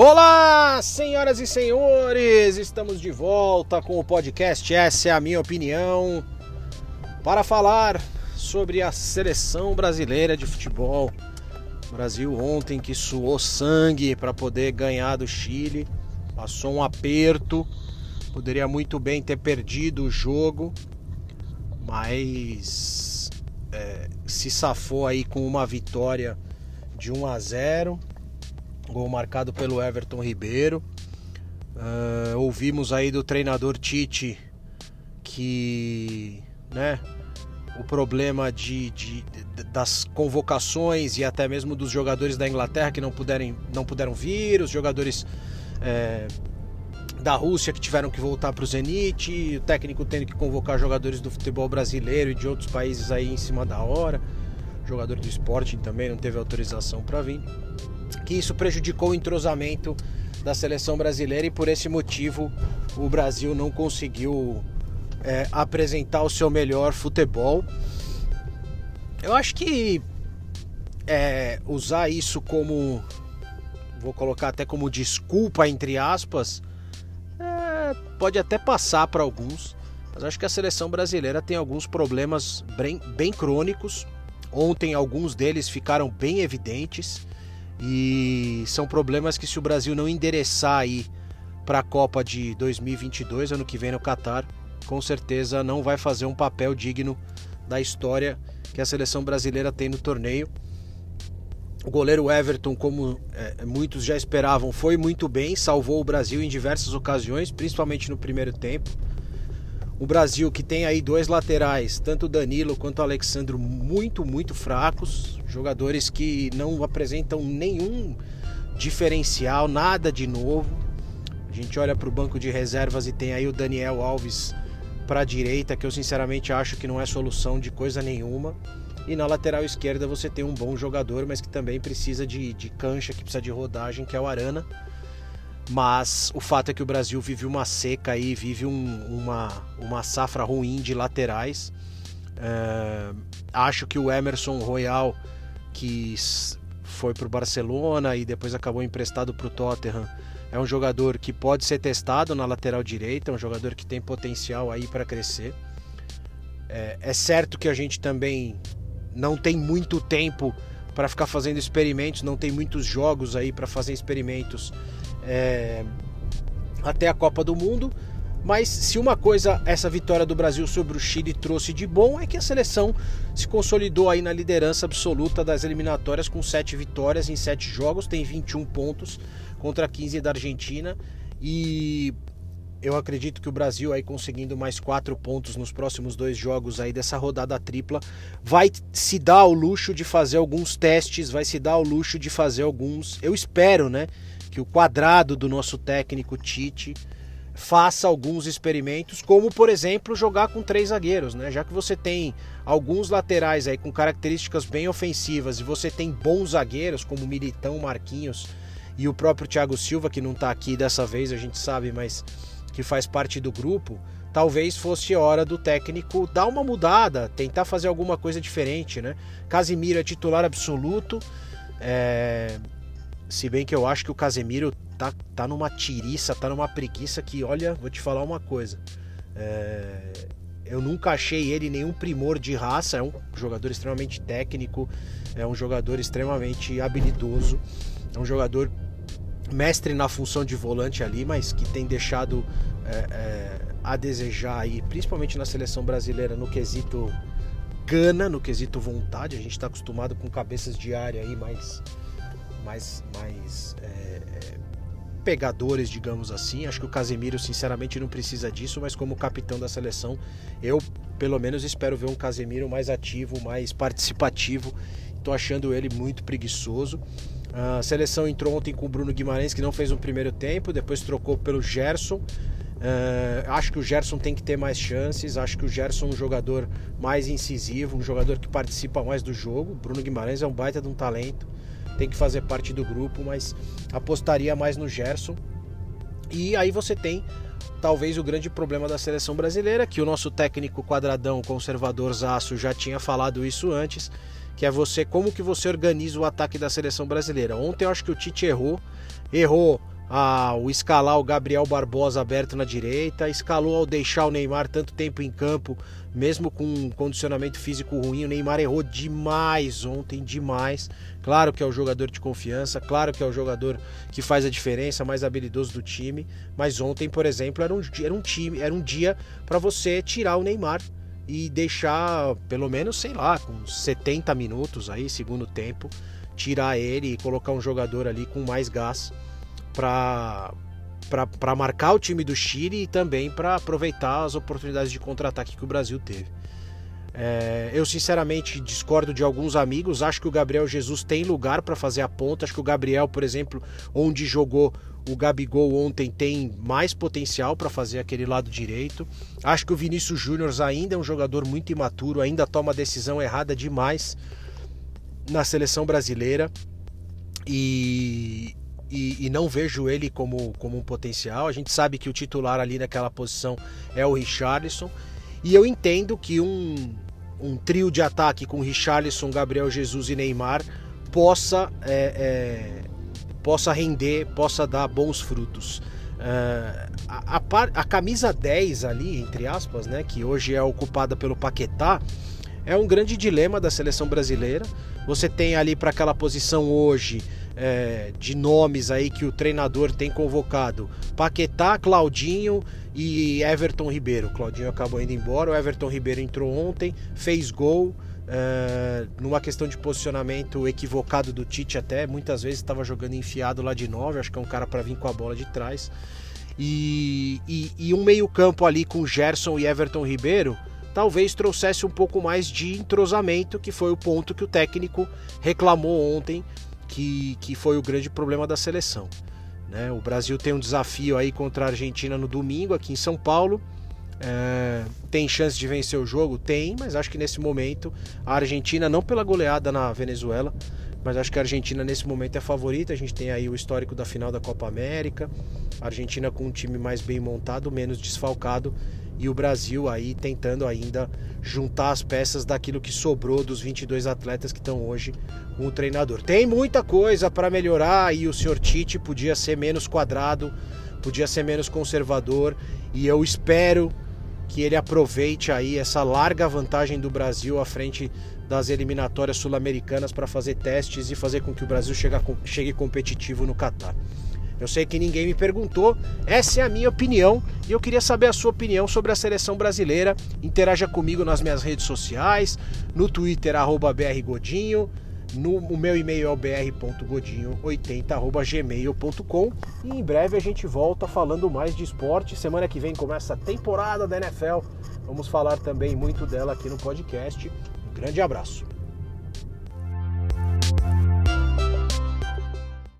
Olá, senhoras e senhores, estamos de volta com o podcast Essa é a minha opinião para falar sobre a seleção brasileira de futebol. O Brasil ontem que suou sangue para poder ganhar do Chile, passou um aperto, poderia muito bem ter perdido o jogo, mas é, se safou aí com uma vitória de 1 a 0 gol marcado pelo Everton Ribeiro. Uh, ouvimos aí do treinador Tite que né, o problema de, de, de, das convocações e até mesmo dos jogadores da Inglaterra que não, puderem, não puderam vir, os jogadores é, da Rússia que tiveram que voltar para o Zenit, o técnico tendo que convocar jogadores do futebol brasileiro e de outros países aí em cima da hora, jogador do Sporting também não teve autorização para vir que isso prejudicou o entrosamento da seleção brasileira e por esse motivo o Brasil não conseguiu é, apresentar o seu melhor futebol. Eu acho que é, usar isso como, vou colocar até como desculpa entre aspas, é, pode até passar para alguns, mas acho que a seleção brasileira tem alguns problemas bem, bem crônicos. Ontem alguns deles ficaram bem evidentes. E são problemas que se o Brasil não endereçar aí para a Copa de 2022, ano que vem no Catar, com certeza não vai fazer um papel digno da história que a seleção brasileira tem no torneio. O goleiro Everton, como é, muitos já esperavam, foi muito bem, salvou o Brasil em diversas ocasiões, principalmente no primeiro tempo. O Brasil que tem aí dois laterais, tanto Danilo quanto Alexandro, muito, muito fracos, jogadores que não apresentam nenhum diferencial, nada de novo. A gente olha para o banco de reservas e tem aí o Daniel Alves para a direita, que eu sinceramente acho que não é solução de coisa nenhuma. E na lateral esquerda você tem um bom jogador, mas que também precisa de, de cancha, que precisa de rodagem, que é o Arana. Mas o fato é que o Brasil vive uma seca aí, vive um, uma, uma safra ruim de laterais. É, acho que o Emerson Royal, que foi para o Barcelona e depois acabou emprestado para o Tottenham, é um jogador que pode ser testado na lateral direita, é um jogador que tem potencial aí para crescer. É, é certo que a gente também não tem muito tempo para ficar fazendo experimentos, não tem muitos jogos aí para fazer experimentos é, até a Copa do Mundo. Mas se uma coisa essa vitória do Brasil sobre o Chile trouxe de bom é que a seleção se consolidou aí na liderança absoluta das eliminatórias com sete vitórias em sete jogos, tem 21 pontos contra 15 da Argentina e eu acredito que o Brasil aí conseguindo mais quatro pontos nos próximos dois jogos aí dessa rodada tripla vai se dar o luxo de fazer alguns testes, vai se dar o luxo de fazer alguns, eu espero, né? Que o quadrado do nosso técnico Tite faça alguns experimentos, como por exemplo jogar com três zagueiros, né? Já que você tem alguns laterais aí com características bem ofensivas e você tem bons zagueiros como Militão, Marquinhos e o próprio Thiago Silva que não está aqui dessa vez, a gente sabe, mas que faz parte do grupo, talvez fosse hora do técnico dar uma mudada, tentar fazer alguma coisa diferente, né? Casimiro é titular absoluto, é se bem que eu acho que o Casemiro tá, tá numa tiriça, tá numa preguiça que, olha, vou te falar uma coisa. É... Eu nunca achei ele nenhum primor de raça, é um jogador extremamente técnico, é um jogador extremamente habilidoso, é um jogador mestre na função de volante ali, mas que tem deixado é, é, a desejar aí, principalmente na seleção brasileira, no quesito gana, no quesito vontade. A gente está acostumado com cabeças de área aí, mas mais, mais é, é, pegadores, digamos assim. Acho que o Casemiro, sinceramente, não precisa disso, mas como capitão da seleção, eu pelo menos espero ver um Casemiro mais ativo, mais participativo. Estou achando ele muito preguiçoso. A seleção entrou ontem com o Bruno Guimarães, que não fez um primeiro tempo, depois trocou pelo Gerson. Uh, acho que o Gerson tem que ter mais chances. Acho que o Gerson é um jogador mais incisivo, um jogador que participa mais do jogo. Bruno Guimarães é um baita de um talento tem que fazer parte do grupo, mas apostaria mais no Gerson. E aí você tem talvez o grande problema da seleção brasileira, que o nosso técnico quadradão conservador Zaço já tinha falado isso antes, que é você como que você organiza o ataque da seleção brasileira. Ontem eu acho que o Tite errou, errou a, o escalar o Gabriel Barbosa aberto na direita, escalou ao deixar o Neymar tanto tempo em campo, mesmo com um condicionamento físico ruim. O Neymar errou demais ontem, demais. Claro que é o jogador de confiança, claro que é o jogador que faz a diferença, mais habilidoso do time. Mas ontem, por exemplo, era um, era um time, era um dia para você tirar o Neymar e deixar pelo menos, sei lá, com 70 minutos aí, segundo tempo, tirar ele e colocar um jogador ali com mais gás para marcar o time do Chile e também para aproveitar as oportunidades de contra-ataque que o Brasil teve. É, eu sinceramente discordo de alguns amigos. Acho que o Gabriel Jesus tem lugar para fazer a ponta. Acho que o Gabriel, por exemplo, onde jogou o Gabigol ontem, tem mais potencial para fazer aquele lado direito. Acho que o Vinícius Júnior ainda é um jogador muito imaturo, ainda toma decisão errada demais na seleção brasileira. E, e, e, não vejo ele como, como um potencial. A gente sabe que o titular ali naquela posição é o Richarlison. E eu entendo que um, um trio de ataque com Richarlison, Gabriel Jesus e Neymar possa, é, é, possa render, possa dar bons frutos. Uh, a, a, a, camisa 10 ali, entre aspas, né, que hoje é ocupada pelo Paquetá, é um grande dilema da seleção brasileira. Você tem ali para aquela posição hoje é, de nomes aí que o treinador tem convocado: Paquetá, Claudinho e Everton Ribeiro. Claudinho acabou indo embora, o Everton Ribeiro entrou ontem, fez gol. É, numa questão de posicionamento equivocado do Tite até, muitas vezes estava jogando enfiado lá de 9, acho que é um cara para vir com a bola de trás. E, e, e um meio campo ali com Gerson e Everton Ribeiro, talvez trouxesse um pouco mais de entrosamento, que foi o ponto que o técnico reclamou ontem que, que foi o grande problema da seleção. Né? O Brasil tem um desafio aí contra a Argentina no domingo, aqui em São Paulo. É, tem chance de vencer o jogo? Tem, mas acho que nesse momento a Argentina, não pela goleada na Venezuela, mas acho que a Argentina nesse momento é favorita. A gente tem aí o histórico da final da Copa América, a Argentina com um time mais bem montado, menos desfalcado e o Brasil aí tentando ainda juntar as peças daquilo que sobrou dos 22 atletas que estão hoje com o treinador. Tem muita coisa para melhorar e o senhor Tite podia ser menos quadrado, podia ser menos conservador e eu espero que ele aproveite aí essa larga vantagem do Brasil à frente das eliminatórias sul-americanas para fazer testes e fazer com que o Brasil chegue competitivo no Catar. Eu sei que ninguém me perguntou, essa é a minha opinião e eu queria saber a sua opinião sobre a seleção brasileira. Interaja comigo nas minhas redes sociais, no Twitter, brgodinho, no, o meu e-mail é o br.godinho80.gmail.com e em breve a gente volta falando mais de esporte. Semana que vem começa a temporada da NFL. Vamos falar também muito dela aqui no podcast. Um grande abraço.